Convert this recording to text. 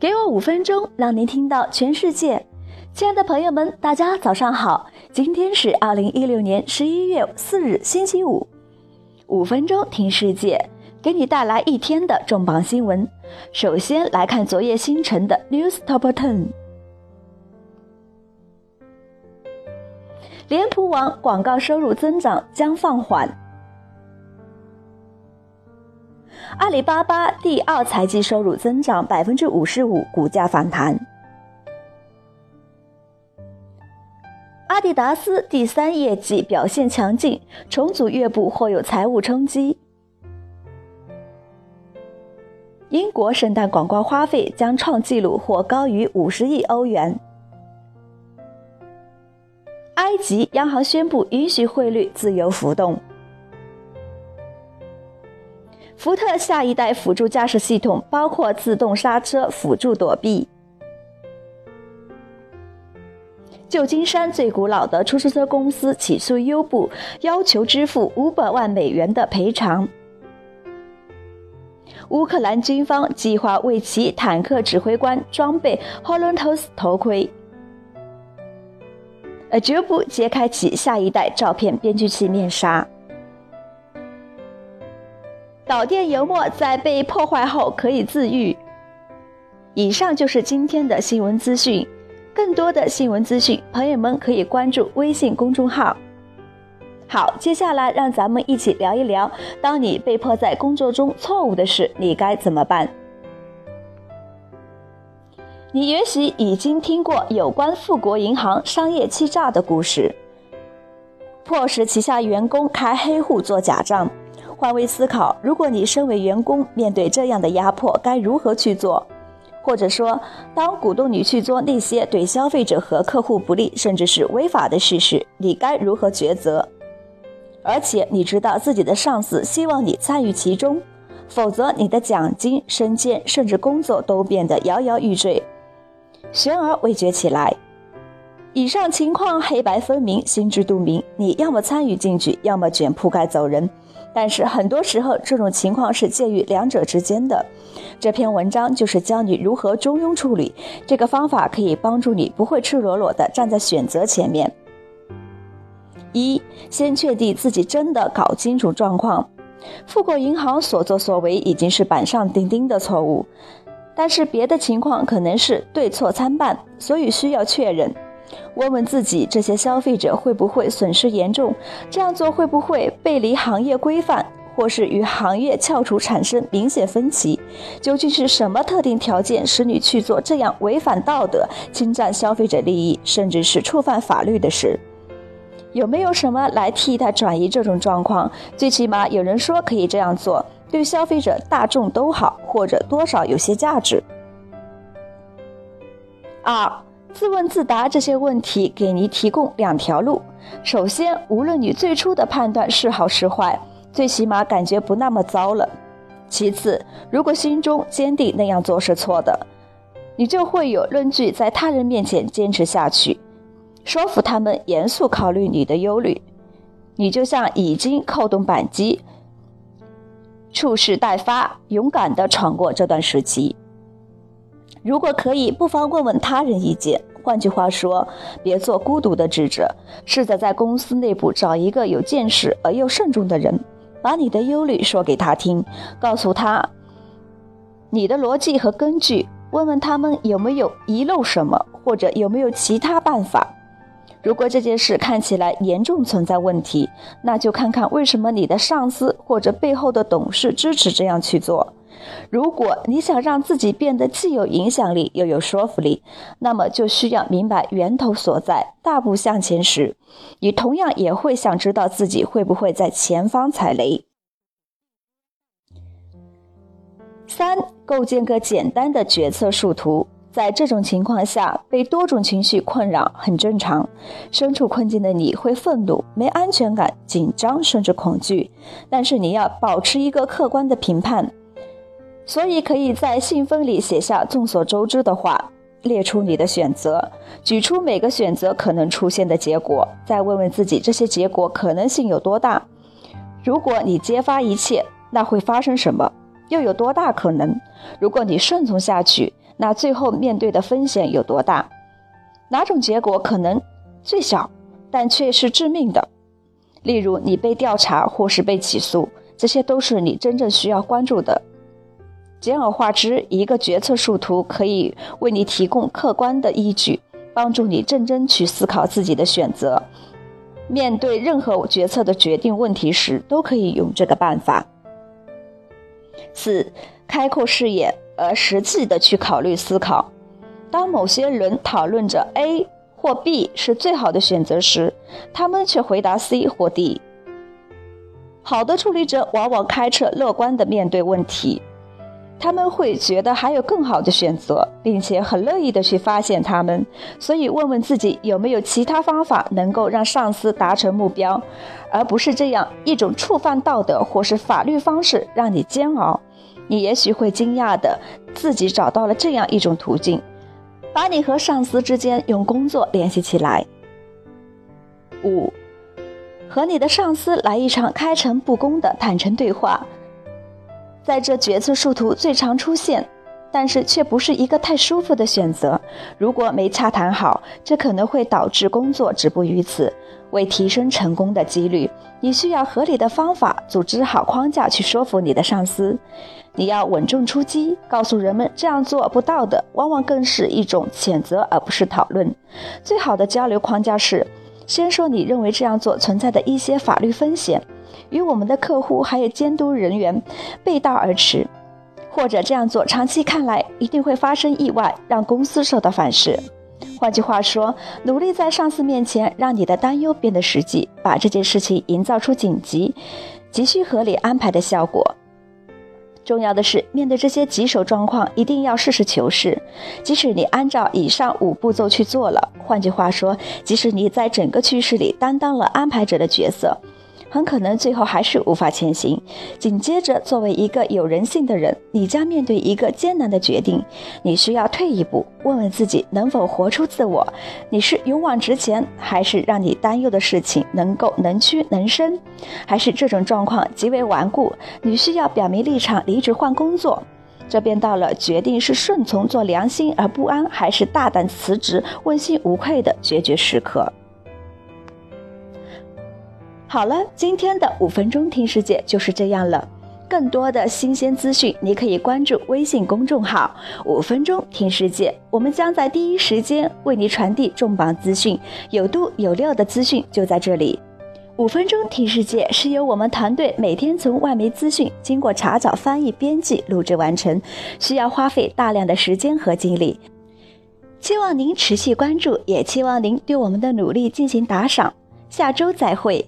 给我五分钟，让您听到全世界。亲爱的朋友们，大家早上好！今天是二零一六年十一月四日，星期五。五分钟听世界，给你带来一天的重磅新闻。首先来看昨夜星辰的 News Top Ten。脸谱网广告收入增长将放缓。阿里巴巴第二财季收入增长百分之五十五，股价反弹。阿迪达斯第三业绩表现强劲，重组月部或有财务冲击。英国圣诞广告花费将创纪录，或高于五十亿欧元。埃及央行宣布允许汇率自由浮动。福特下一代辅助驾驶系统包括自动刹车、辅助躲避。旧金山最古老的出租车公司起诉优步，要求支付五百万美元的赔偿。乌克兰军方计划为其坦克指挥官装备 HoloTos 头盔。呃，绝不揭开其下一代照片编辑器面纱。导电油墨在被破坏后可以自愈。以上就是今天的新闻资讯，更多的新闻资讯，朋友们可以关注微信公众号。好，接下来让咱们一起聊一聊，当你被迫在工作中错误的事，你该怎么办？你也许已经听过有关富国银行商业欺诈的故事，迫使旗下员工开黑户做假账。换位思考，如果你身为员工，面对这样的压迫，该如何去做？或者说，当鼓动你去做那些对消费者和客户不利，甚至是违法的事时，你该如何抉择？而且你知道自己的上司希望你参与其中，否则你的奖金、升迁甚至工作都变得摇摇欲坠，悬而未决起来。以上情况黑白分明，心知肚明，你要么参与进去，要么卷铺盖走人。但是很多时候，这种情况是介于两者之间的。这篇文章就是教你如何中庸处理。这个方法可以帮助你不会赤裸裸地站在选择前面。一，先确定自己真的搞清楚状况。富国银行所作所为已经是板上钉钉的错误，但是别的情况可能是对错参半，所以需要确认。问问自己，这些消费者会不会损失严重？这样做会不会背离行业规范，或是与行业翘楚产生明显分歧？究竟是什么特定条件使你去做这样违反道德、侵占消费者利益，甚至是触犯法律的事？有没有什么来替代转移这种状况？最起码有人说可以这样做，对消费者大众都好，或者多少有些价值。二。自问自答这些问题，给你提供两条路。首先，无论你最初的判断是好是坏，最起码感觉不那么糟了。其次，如果心中坚定那样做是错的，你就会有论据在他人面前坚持下去，说服他们严肃考虑你的忧虑。你就像已经扣动扳机，蓄势待发，勇敢地闯过这段时期。如果可以，不妨问问他人意见。换句话说，别做孤独的智者，试着在公司内部找一个有见识而又慎重的人，把你的忧虑说给他听，告诉他你的逻辑和根据，问问他们有没有遗漏什么，或者有没有其他办法。如果这件事看起来严重存在问题，那就看看为什么你的上司或者背后的董事支持这样去做。如果你想让自己变得既有影响力又有说服力，那么就需要明白源头所在。大步向前时，你同样也会想知道自己会不会在前方踩雷。三，构建个简单的决策树图。在这种情况下，被多种情绪困扰很正常。身处困境的你会愤怒、没安全感、紧张，甚至恐惧。但是你要保持一个客观的评判。所以可以在信封里写下众所周知的话，列出你的选择，举出每个选择可能出现的结果，再问问自己这些结果可能性有多大。如果你揭发一切，那会发生什么？又有多大可能？如果你顺从下去，那最后面对的风险有多大？哪种结果可能最小，但却是致命的？例如，你被调查或是被起诉，这些都是你真正需要关注的。简而化之，一个决策树图可以为你提供客观的依据，帮助你认真去思考自己的选择。面对任何决策的决定问题时，都可以用这个办法。四、开阔视野而实际的去考虑思考。当某些人讨论着 A 或 B 是最好的选择时，他们却回答 C 或 D。好的处理者往往开彻乐观的面对问题。他们会觉得还有更好的选择，并且很乐意的去发现他们。所以，问问自己有没有其他方法能够让上司达成目标，而不是这样一种触犯道德或是法律方式让你煎熬。你也许会惊讶的自己找到了这样一种途径，把你和上司之间用工作联系起来。五，和你的上司来一场开诚布公的坦诚对话。在这决策树图最常出现，但是却不是一个太舒服的选择。如果没洽谈好，这可能会导致工作止步于此。为提升成功的几率，你需要合理的方法组织好框架去说服你的上司。你要稳重出击，告诉人们这样做不道德，往往更是一种谴责而不是讨论。最好的交流框架是：先说你认为这样做存在的一些法律风险。与我们的客户还有监督人员背道而驰，或者这样做长期看来一定会发生意外，让公司受到反噬。换句话说，努力在上司面前让你的担忧变得实际，把这件事情营造出紧急、急需合理安排的效果。重要的是，面对这些棘手状况，一定要实事求是。即使你按照以上五步骤去做了，换句话说，即使你在整个趋势里担当了安排者的角色。很可能最后还是无法前行。紧接着，作为一个有人性的人，你将面对一个艰难的决定。你需要退一步，问问自己能否活出自我。你是勇往直前，还是让你担忧的事情能够能屈能伸？还是这种状况极为顽固，你需要表明立场，离职换工作？这便到了决定是顺从做良心而不安，还是大胆辞职问心无愧的决绝时刻。好了，今天的五分钟听世界就是这样了。更多的新鲜资讯，你可以关注微信公众号“五分钟听世界”，我们将在第一时间为你传递重磅资讯，有度有料的资讯就在这里。五分钟听世界是由我们团队每天从外媒资讯经过查找、翻译、编辑、录制完成，需要花费大量的时间和精力。期望您持续关注，也期望您对我们的努力进行打赏。下周再会。